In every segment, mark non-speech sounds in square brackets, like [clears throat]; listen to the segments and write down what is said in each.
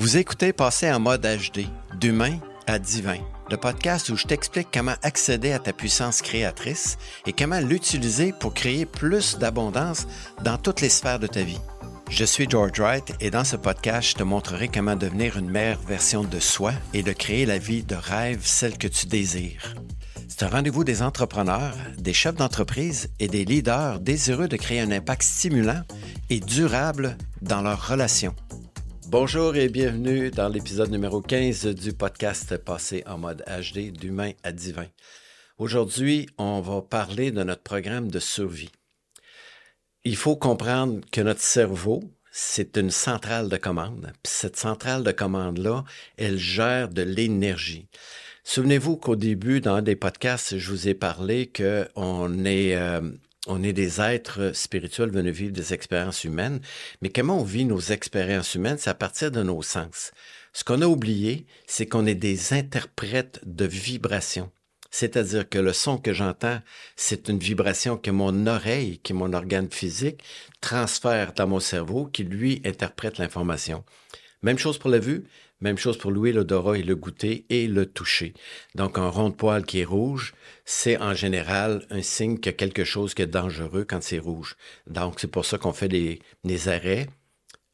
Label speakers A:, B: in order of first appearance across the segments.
A: Vous écoutez Passer en mode HD, d'humain à divin, le podcast où je t'explique comment accéder à ta puissance créatrice et comment l'utiliser pour créer plus d'abondance dans toutes les sphères de ta vie. Je suis George Wright et dans ce podcast, je te montrerai comment devenir une meilleure version de soi et de créer la vie de rêve, celle que tu désires. C'est un rendez-vous des entrepreneurs, des chefs d'entreprise et des leaders désireux de créer un impact stimulant et durable dans leurs relations. Bonjour et bienvenue dans l'épisode numéro 15 du podcast Passé en mode HD d'humain à divin. Aujourd'hui, on va parler de notre programme de survie. Il faut comprendre que notre cerveau, c'est une centrale de commande. Puis cette centrale de commande-là, elle gère de l'énergie. Souvenez-vous qu'au début, dans un des podcasts, je vous ai parlé qu'on est, euh, on est des êtres spirituels venus vivre des expériences humaines, mais comment on vit nos expériences humaines, c'est à partir de nos sens. Ce qu'on a oublié, c'est qu'on est des interprètes de vibrations. C'est-à-dire que le son que j'entends, c'est une vibration que mon oreille, qui est mon organe physique, transfère dans mon cerveau, qui lui interprète l'information. Même chose pour la vue, même chose pour l'ouïe, l'odorat et le goûter et le toucher. Donc, un rond de poil qui est rouge, c'est en général un signe que quelque chose qui est dangereux quand c'est rouge. Donc, c'est pour ça qu'on fait des, arrêts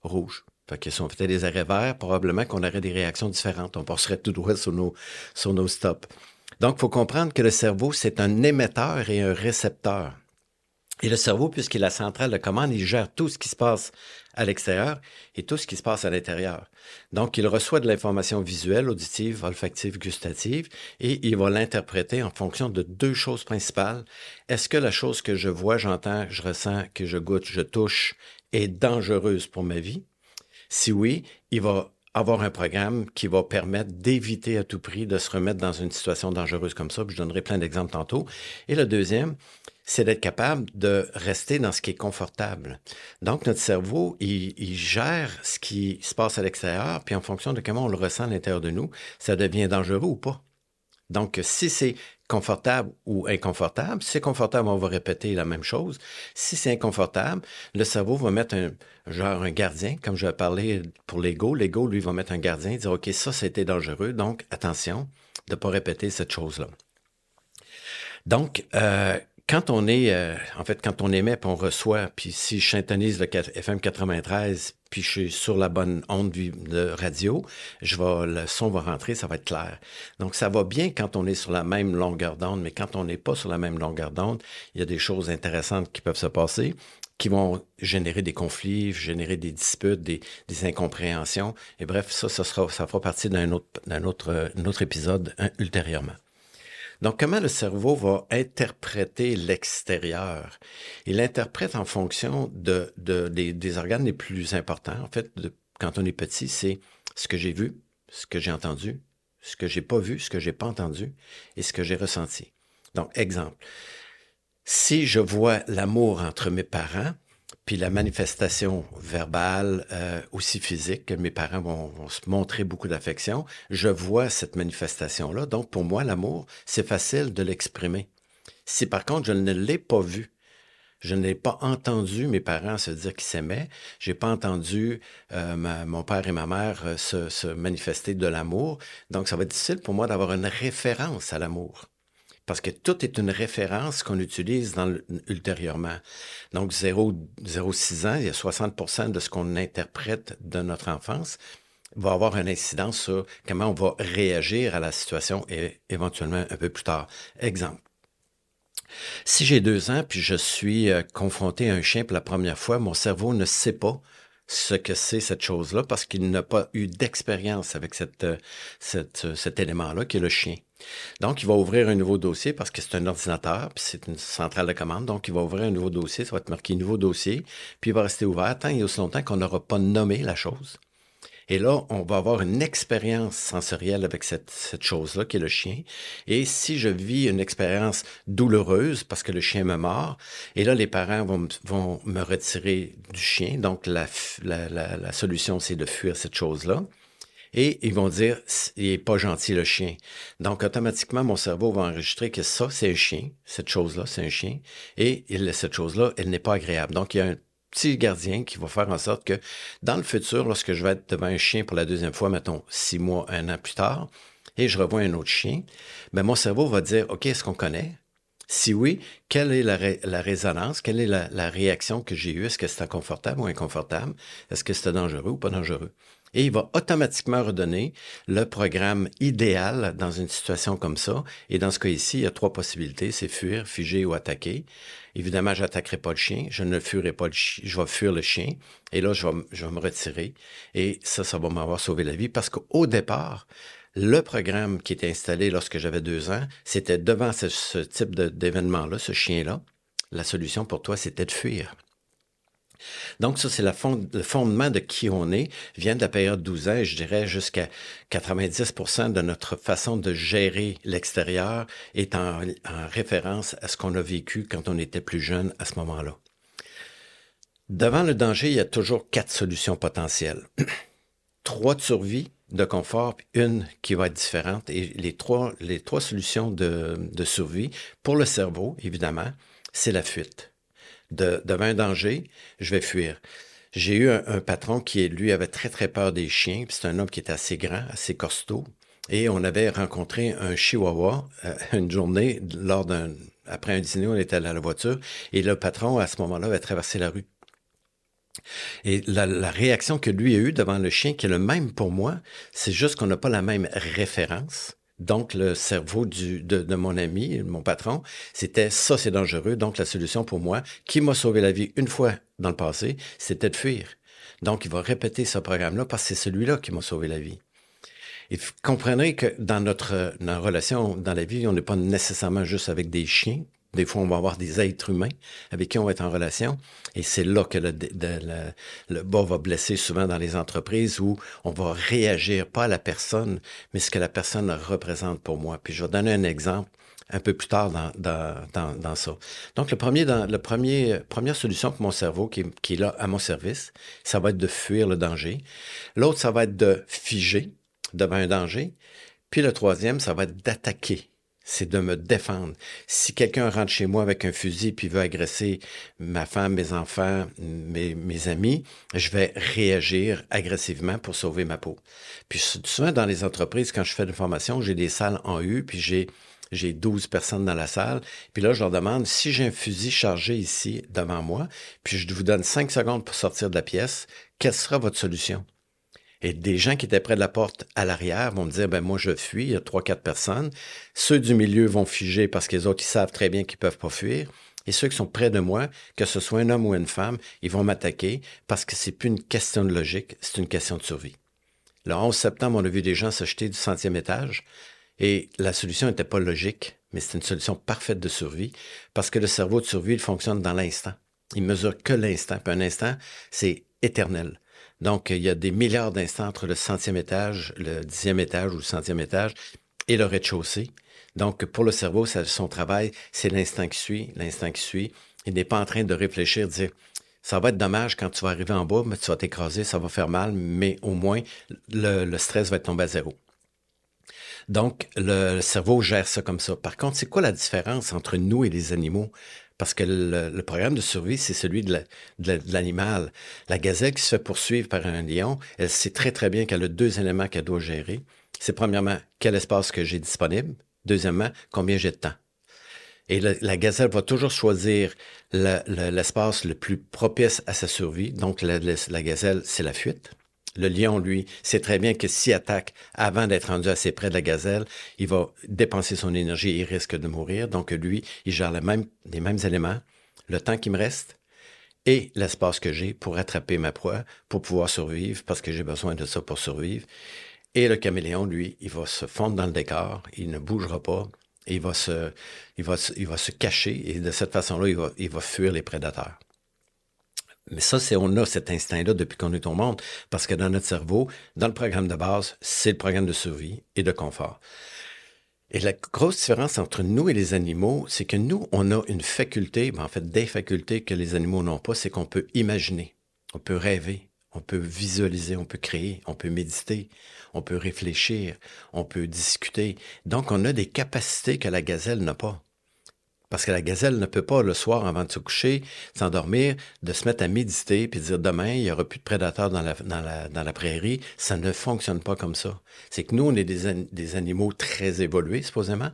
A: rouges. Fait que si on faisait des arrêts verts, probablement qu'on aurait des réactions différentes. On passerait tout droit sur nos, sur nos stops. Donc, il faut comprendre que le cerveau, c'est un émetteur et un récepteur. Et le cerveau, puisqu'il est la centrale de commande, il gère tout ce qui se passe à l'extérieur et tout ce qui se passe à l'intérieur. Donc, il reçoit de l'information visuelle, auditive, olfactive, gustative, et il va l'interpréter en fonction de deux choses principales. Est-ce que la chose que je vois, j'entends, je ressens, que je goûte, je touche est dangereuse pour ma vie? Si oui, il va avoir un programme qui va permettre d'éviter à tout prix de se remettre dans une situation dangereuse comme ça. je donnerai plein d'exemples tantôt. Et le deuxième, c'est d'être capable de rester dans ce qui est confortable. Donc, notre cerveau, il, gère ce qui se passe à l'extérieur, puis en fonction de comment on le ressent à l'intérieur de nous, ça devient dangereux ou pas. Donc, si c'est confortable ou inconfortable, si c'est confortable, on va répéter la même chose. Si c'est inconfortable, le cerveau va mettre un genre un gardien, comme je parler pour l'ego. L'ego, lui, va mettre un gardien, dire, OK, ça, c'était dangereux, donc attention de ne pas répéter cette chose-là. Donc, euh, quand on est, euh, en fait, quand on émet puis on reçoit, puis si je syntonise le FM 93, puis je suis sur la bonne onde de radio, je vais, le son va rentrer, ça va être clair. Donc, ça va bien quand on est sur la même longueur d'onde, mais quand on n'est pas sur la même longueur d'onde, il y a des choses intéressantes qui peuvent se passer qui vont générer des conflits, générer des disputes, des, incompréhensions. Et bref, ça, ça, sera, ça fera partie d'un autre, d'un autre, autre épisode ultérieurement. Donc, comment le cerveau va interpréter l'extérieur? Il l'interprète en fonction de, des, organes les plus importants. En fait, quand on est petit, c'est ce que j'ai vu, ce que j'ai entendu, ce que j'ai pas vu, ce que j'ai pas entendu et ce que j'ai ressenti. Donc, exemple. Si je vois l'amour entre mes parents, puis la manifestation verbale, euh, aussi physique, que mes parents vont, se montrer beaucoup d'affection, je vois cette manifestation-là. Donc, pour moi, l'amour, c'est facile de l'exprimer. Si par contre, je ne l'ai pas vu, je n'ai pas entendu mes parents se dire qu'ils s'aimaient. J'ai pas entendu euh, mon père et ma mère euh, se, se manifester de l'amour. Donc, ça va être difficile pour moi d'avoir une référence à l'amour parce que tout est une référence qu'on utilise dans ultérieurement. Donc, 0-6 ans, il y a 60% de ce qu'on interprète de notre enfance va avoir une incidence sur comment on va réagir à la situation et éventuellement un peu plus tard. Exemple. Si j'ai deux ans puis je suis euh, confronté à un chien pour la première fois, mon cerveau ne sait pas ce que c'est cette chose-là parce qu'il n'a pas eu d'expérience avec cette, euh, cette, cet élément-là qui est le chien. Donc, il va ouvrir un nouveau dossier parce que c'est un ordinateur, puis c'est une centrale de commande. Donc, il va ouvrir un nouveau dossier, ça va être marqué nouveau dossier, puis il va rester ouvert tant et aussi longtemps qu'on n'aura pas nommé la chose. Et là, on va avoir une expérience sensorielle avec cette, chose-là, qui est le chien. Et si je vis une expérience douloureuse parce que le chien me mord, et là, les parents vont, me retirer du chien. Donc, la solution, c'est de fuir cette chose-là et ils vont dire il est pas gentil le chien. Donc automatiquement mon cerveau va enregistrer que ça c'est un chien, cette chose-là c'est un chien et cette chose-là elle n'est pas agréable. Donc il y a petit gardien qui va faire en sorte que dans le futur, lorsque je vais être devant un chien pour la deuxième fois, mettons six mois, un an plus tard, et je revois un autre chien, ben mon cerveau va dire, OK, est-ce qu'on connaît? Si oui, quelle est la, résonance? Quelle est la, la réaction que j'ai eue? Est-ce que c'est inconfortable ou inconfortable? Est-ce que c'était dangereux ou pas dangereux? Et il va automatiquement redonner le programme idéal dans une situation comme ça. Et dans ce cas ici, il y a trois possibilités. C'est fuir, figer ou attaquer. Évidemment, j'attaquerai pas le chien. Je ne fuirai pas le chien. Je vais fuir le chien. Et là, je vais, je vais me retirer. Et ça, ça va m'avoir sauvé la vie parce qu'au départ, le programme qui était installé lorsque j'avais deux ans, c'était devant ce, type d'événement-là, ce chien-là. La solution pour toi, c'était de fuir. Donc, ça, c'est le fondement de qui on est, vient de la période 12 ans, je dirais jusqu'à 90% de notre façon de gérer l'extérieur est en, en référence à ce qu'on a vécu quand on était plus jeune à ce moment-là. Devant le danger, il y a toujours quatre solutions potentielles. [clears throat] Trois de survie, de confort, puis une qui va être différente. Et les trois, solutions de survie pour le cerveau, évidemment, c'est la fuite. De, devant un danger, je vais fuir. J'ai eu un, patron qui, lui, avait très, très peur des chiens. C'est un homme qui était assez grand, assez costaud. Et on avait rencontré un chihuahua euh, [laughs] une journée lors d'un... Après un dîner, on était à la voiture. Et le patron, à ce moment-là, avait traversé la rue. Et la, réaction que lui a eue devant le chien, qui est le même pour moi, c'est juste qu'on n'a pas la même référence. Donc, le cerveau de, mon ami, mon patron, c'était ça, c'est dangereux. Donc, la solution pour moi, qui m'a sauvé la vie une fois dans le passé, c'était de fuir. Donc, il va répéter ce programme-là parce que c'est celui-là qui m'a sauvé la vie. Et vous comprendrez que dans notre, notre relation, dans la vie, on n'est pas nécessairement juste avec des chiens. Des fois, on va avoir des êtres humains avec qui on va être en relation. Et c'est là que le, bas va blesser souvent dans les entreprises où on va réagir pas à la personne, mais ce que la personne représente pour moi. Puis je vais donner un exemple un peu plus tard dans, dans, dans, ça. Donc, le premier, le premier, première solution pour mon cerveau qui, qui est là à mon service, ça va être de fuir le danger. L'autre, ça va être de figer devant un danger. Puis le troisième, ça va être d'attaquer c'est de me défendre. Si quelqu'un rentre chez moi avec un fusil puis veut agresser ma femme, mes enfants, mes, amis, je vais réagir agressivement pour sauver ma peau. Puis souvent dans les entreprises, quand je fais de formation, j'ai des salles en U, puis j'ai j'ai 12 personnes dans la salle. Puis là, je leur demande si j'ai un fusil chargé ici devant moi, puis je vous donne 5 secondes pour sortir de la pièce, quelle sera votre solution? Et des gens qui étaient près de la porte à l'arrière vont me dire, ben moi je fuis, il y a trois, quatre personnes. Ceux du milieu vont figer parce que les autres, ils savent très bien qu'ils peuvent pas fuir. Et ceux qui sont près de moi, que ce soit un homme ou une femme, ils vont m'attaquer parce que c'est plus une question de logique, c'est une question de survie. Le 11 septembre, on a vu des gens se jeter du centième étage et la solution n'était pas logique, mais c'est une solution parfaite de survie parce que le cerveau de survie, il fonctionne dans l'instant. Il mesure que l'instant. Puis un instant, c'est éternel. Donc, il y a des milliards d'instants entre le centième étage, le dixième étage ou le centième étage et le rez-de-chaussée. Donc, pour le cerveau, son travail, c'est l'instant qui suit, l'instant qui suit. Il n'est pas en train de réfléchir, de dire, ça va être dommage quand tu vas arriver en bas, mais tu vas t'écraser, ça va faire mal, mais au moins, le, stress va être tombé à zéro. Donc, le cerveau gère ça comme ça. Par contre, c'est quoi la différence entre nous et les animaux? Parce que le, programme de survie, c'est celui de l'animal. La, gazelle qui se fait poursuivre par un lion, elle sait très, très bien qu'elle a deux éléments qu'elle doit gérer. C'est premièrement, quel espace que j'ai disponible. Deuxièmement, combien j'ai de temps. Et la, gazelle va toujours choisir l'espace le, plus propice à sa survie. Donc, la gazelle, c'est la fuite. Le lion, lui, sait très bien que s'il attaque avant d'être rendu assez près de la gazelle, il va dépenser son énergie et il risque de mourir. Donc, lui, il gère les mêmes, éléments, le temps qui me reste et l'espace que j'ai pour attraper ma proie, pour pouvoir survivre, parce que j'ai besoin de ça pour survivre. Et le caméléon, lui, il va se fondre dans le décor, il ne bougera pas, il va se, il il va se cacher et de cette façon-là, il va, il va fuir les prédateurs. Mais ça, c'est on a cet instinct-là depuis qu'on est au monde, parce que dans notre cerveau, dans le programme de base, c'est le programme de survie et de confort. Et la grosse différence entre nous et les animaux, c'est que nous, on a une faculté, ben en fait des facultés que les animaux n'ont pas, c'est qu'on peut imaginer, on peut rêver, on peut visualiser, on peut créer, on peut méditer, on peut réfléchir, on peut discuter. Donc, on a des capacités que la gazelle n'a pas. Parce que la gazelle ne peut pas, le soir, avant de se coucher, s'endormir, de se mettre à méditer puis dire demain, il n'y aura plus de prédateurs dans la, prairie. Ça ne fonctionne pas comme ça. C'est que nous, on est des, des animaux très évolués, supposément,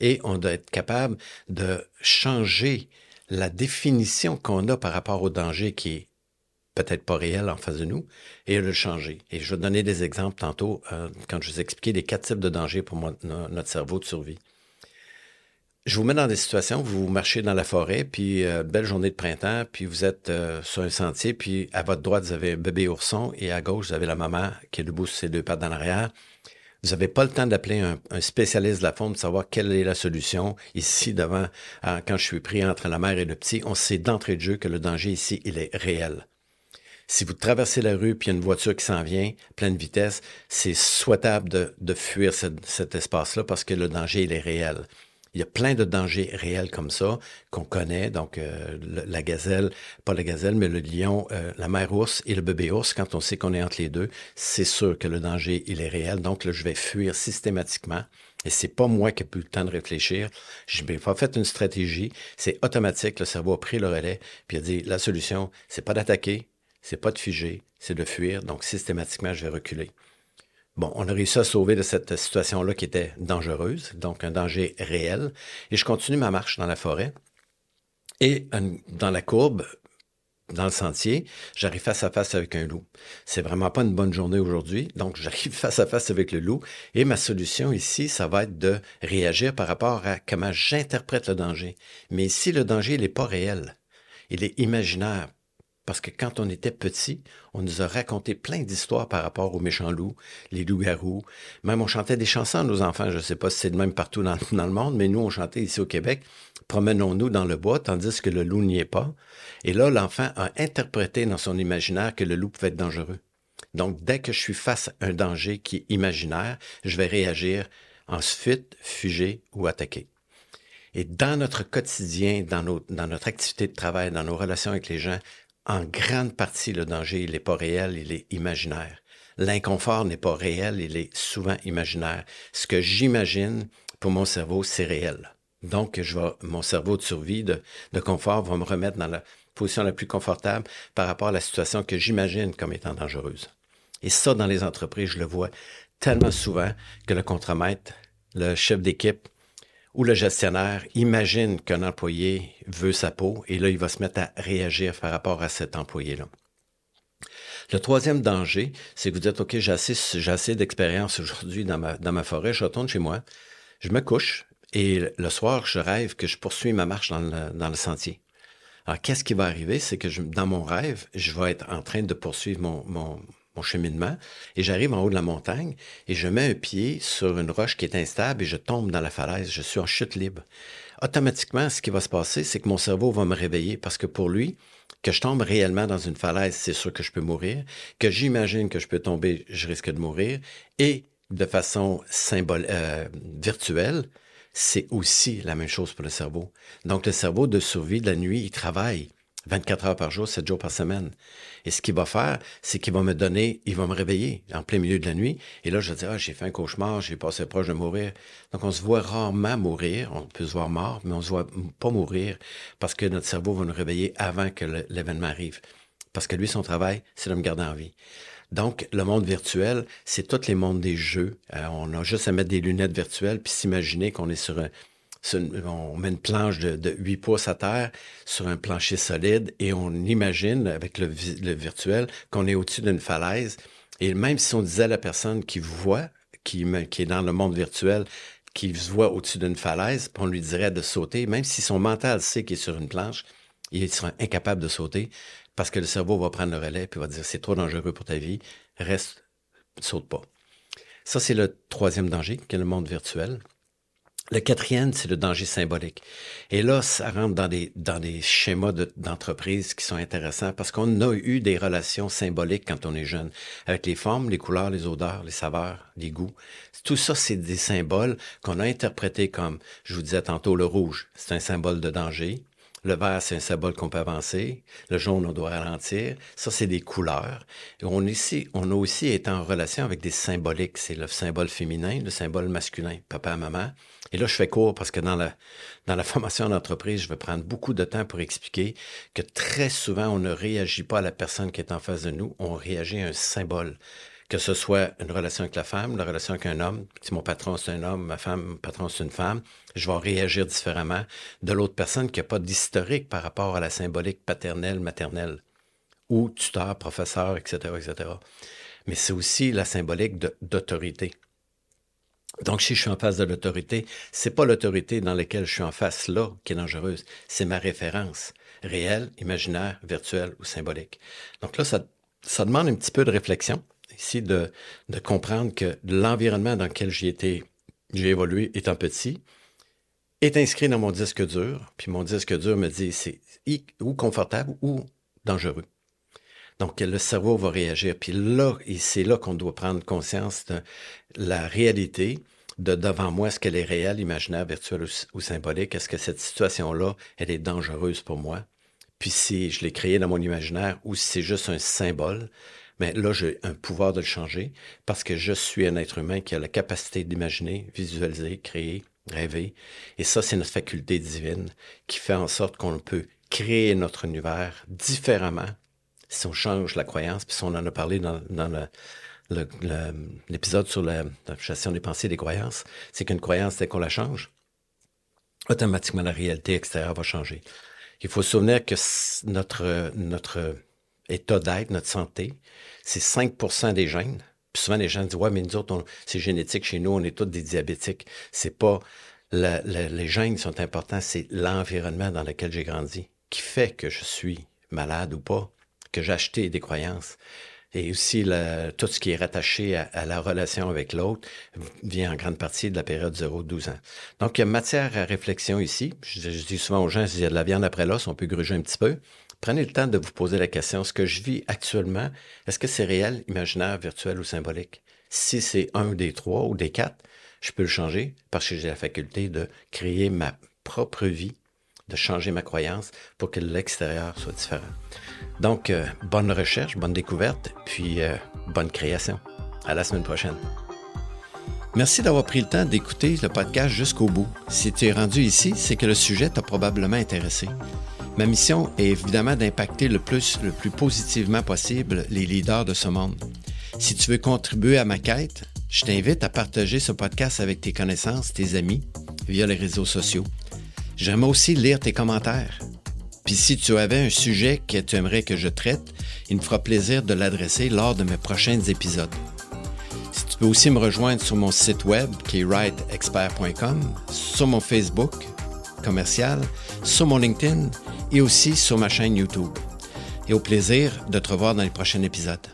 A: et on doit être capable de changer la définition qu'on a par rapport au danger qui est peut-être pas réel en face de nous, et le changer. Et je vais donner des exemples tantôt euh, quand je vous expliquais les quatre types de dangers pour notre cerveau de survie je vous mets dans des situations où vous marchez dans la forêt, puis euh, belle journée de printemps, puis vous êtes euh, sur un sentier, puis à votre droite, vous avez un bébé ourson, et à gauche, vous avez la maman qui est debout ses deux pattes dans l'arrière. Vous n'avez pas le temps d'appeler un, spécialiste de la faune pour savoir quelle est la solution. Ici, devant, quand je suis pris entre la mère et le petit, on sait d'entrée de jeu que le danger ici, il est réel. Si vous traversez la rue puis il y a une voiture qui s'en vient, pleine vitesse, c'est souhaitable de, de fuir cet espace-là parce que le danger, il est réel. Il y a plein de dangers réels comme ça qu'on connaît. Donc, euh, la gazelle, pas la gazelle, mais le lion, euh, la mère ours et le bébé ours, quand on sait qu'on est entre les deux, c'est sûr que le danger, il est réel. Donc, là, je vais fuir systématiquement. Et c'est pas moi qui ai plus le temps de réfléchir. Je n'ai pas fait une stratégie. C'est automatique. Le cerveau a pris le relais puis a dit, la solution, c'est pas d'attaquer, c'est pas de figer, c'est de fuir. Donc, systématiquement, je vais reculer. Bon, on a réussi à sauver de cette situation-là qui était dangereuse, donc un danger réel. Et je continue ma marche dans la forêt. Et dans la courbe, dans le sentier, j'arrive face à face avec un loup. C'est vraiment pas une bonne journée aujourd'hui, donc [laughs] j'arrive face à face avec le loup. Et ma solution ici, ça va être de réagir par rapport à comment j'interprète le danger. Mais ici, le danger, il n'est pas réel. Il est imaginaire. Parce que quand on était petit, on nous a raconté plein d'histoires par rapport aux méchants loups, les loups-garous. Même on chantait des chansons à nos enfants. Je ne sais pas si c'est de même partout [laughs] dans, le monde, mais nous, on chantait ici au Québec. Promenons-nous dans le bois, tandis que le loup n'y est pas. Et là, l'enfant a interprété dans son imaginaire que le loup pouvait être dangereux. Donc, dès que je suis face à un danger qui est imaginaire, je vais réagir en fuite, fuger ou attaquer. Et dans notre quotidien, dans, dans notre activité de travail, dans nos relations avec les gens, en grande partie, le danger, il n'est pas réel, il est imaginaire. L'inconfort n'est pas réel, il est souvent imaginaire. Ce que j'imagine pour mon cerveau, c'est réel. Donc, mon cerveau de survie, de, de confort, va me remettre dans la position la plus confortable par rapport à la situation que j'imagine comme étant dangereuse. Et ça, dans les entreprises, je le vois tellement souvent que le contremaître, le chef d'équipe, où le gestionnaire imagine qu'un employé veut sa peau et là, il va se mettre à réagir par rapport à cet employé-là. Le troisième danger, c'est que vous dites, OK, j'ai assez, d'expérience aujourd'hui dans ma, dans forêt, je retourne chez moi, je me couche et le soir, je rêve que je poursuis ma marche dans le, sentier. Alors, qu'est-ce qui va arriver? C'est que dans mon rêve, je vais être en train de poursuivre mon, mon cheminement, et j'arrive en haut de la montagne, et je mets un pied sur une roche qui est instable, et je tombe dans la falaise, je suis en chute libre. Automatiquement, ce qui va se passer, c'est que mon cerveau va me réveiller, parce que pour lui, que je tombe réellement dans une falaise, c'est sûr que je peux mourir, que j'imagine que je peux tomber, je risque de mourir, et de façon symbole, euh, virtuelle, c'est aussi la même chose pour le cerveau. Donc le cerveau de survie de la nuit, il travaille 24 heures par jour, 7 jours par semaine. Et ce qu'il va faire, c'est qu'il va me donner, il va me réveiller en plein milieu de la nuit. Et là, je vais ah, j'ai fait un cauchemar, j'ai passé proche de mourir. Donc, on se voit rarement mourir. On peut se voir mort, mais on se voit pas mourir parce que notre cerveau va nous réveiller avant que l'événement arrive. Parce que lui, son travail, c'est de me garder en vie. Donc, le monde virtuel, c'est tous les mondes des jeux. Euh, on a juste à mettre des lunettes virtuelles puis s'imaginer qu'on est sur un, on met une planche de, 8 pouces à terre sur un plancher solide et on imagine avec le, virtuel qu'on est au-dessus d'une falaise. Et même si on disait à la personne qui voit, qui, qui est dans le monde virtuel, qui se voit au-dessus d'une falaise, on lui dirait de sauter, même si son mental sait qu'il est sur une planche, il sera incapable de sauter parce que le cerveau va prendre le relais et va dire c'est trop dangereux pour ta vie, reste, saute pas. Ça, c'est le troisième danger, qui est le monde virtuel. Le quatrième, c'est le danger symbolique. Et là, ça rentre dans des, dans des schémas d'entreprise qui sont intéressants parce qu'on a eu des relations symboliques quand on est jeune, avec les formes, les couleurs, les odeurs, les saveurs, les goûts. Tout ça, c'est des symboles qu'on a interprétés comme, je vous disais tantôt, le rouge, c'est un symbole de danger. Le vert, c'est un symbole qu'on peut avancer. Le jaune, on doit ralentir. Ça, c'est des couleurs. On, ici, a aussi été en relation avec des symboliques. C'est le symbole féminin, le symbole masculin, papa, maman. Et là, je fais court parce que dans la, dans la [laughs] formation d'entreprise, je vais prendre beaucoup de temps pour expliquer que très souvent, on ne réagit pas à la personne qui est en face de nous. On réagit à un symbole que ce soit une relation avec la femme, la relation avec un homme, si mon patron c'est un homme, ma femme, mon patron c'est une femme, je vais réagir différemment de l'autre personne qui n'a pas d'historique par rapport à la symbolique paternelle, maternelle, ou tuteur, professeur, etc., etc. Mais c'est aussi la symbolique d'autorité. Donc, si je suis en face de l'autorité, c'est pas l'autorité dans laquelle je suis en face là qui est dangereuse, c'est ma référence, réelle, imaginaire, virtuelle ou symbolique. Donc là, ça, ça demande un petit peu de réflexion ici de, comprendre que l'environnement dans lequel j'ai été, j'ai évolué étant petit, est inscrit dans mon disque dur, puis mon disque dur me dit c'est ou confortable ou dangereux. Donc le cerveau va réagir, puis là, c'est là qu'on doit prendre conscience de la réalité de devant moi, est-ce qu'elle est réelle, imaginaire, virtuelle ou, symbolique? Est-ce que cette situation-là, elle est dangereuse pour moi? Puis si je l'ai créée dans mon imaginaire ou si c'est juste un symbole, mais là, j'ai un pouvoir de le changer parce que je suis un être humain qui a la capacité d'imaginer, visualiser, créer, rêver. Et ça, c'est notre faculté divine qui fait en sorte qu'on peut créer notre univers différemment si on change la croyance. Puis on en a parlé dans, l'épisode sur la, gestion des pensées et des croyances, c'est qu'une croyance, dès qu'on la change, automatiquement la réalité extérieure va changer. Il faut se souvenir que notre, notre état d'être, notre santé, c'est 5% des gènes. Puis souvent, les gens disent Ouais, mais nous autres, c'est génétique chez nous, on est tous des diabétiques. C'est pas. les gènes sont importants, c'est l'environnement dans lequel j'ai grandi qui fait que je suis malade ou pas, que j'ai acheté des croyances. Et aussi, tout ce qui est rattaché à, la relation avec l'autre vient en grande partie de la période 0-12 ans. Donc, il y a matière à réflexion ici. Je, dis souvent aux gens, s'il y a de la viande après l'os, on peut gruger un petit peu prenez le temps de vous poser la question, ce que je vis actuellement, est-ce que c'est réel, imaginaire, virtuel ou symbolique? Si c'est un des trois ou des quatre, je peux le changer parce que j'ai la faculté de créer ma propre vie, de changer ma croyance pour que l'extérieur soit différent. Donc, euh, bonne recherche, bonne découverte, puis euh, bonne création. À la semaine prochaine. Merci d'avoir pris le temps d'écouter le podcast jusqu'au bout. Si tu es rendu ici, c'est que le sujet t'a probablement intéressé. Ma mission est évidemment d'impacter le plus, le plus positivement possible les leaders de ce monde. Si tu veux contribuer à ma quête, je t'invite à partager ce podcast avec tes connaissances, tes amis, via les réseaux sociaux. J'aimerais aussi lire tes commentaires. Puis si tu avais un sujet que tu aimerais que je traite, il me fera plaisir de l'adresser lors de mes prochains épisodes. Si tu peux aussi me rejoindre sur mon site web qui est writeexpert.com, sur mon Facebook commercial, sur mon LinkedIn et aussi sur ma chaîne YouTube. Et au plaisir de te revoir dans les prochains épisodes.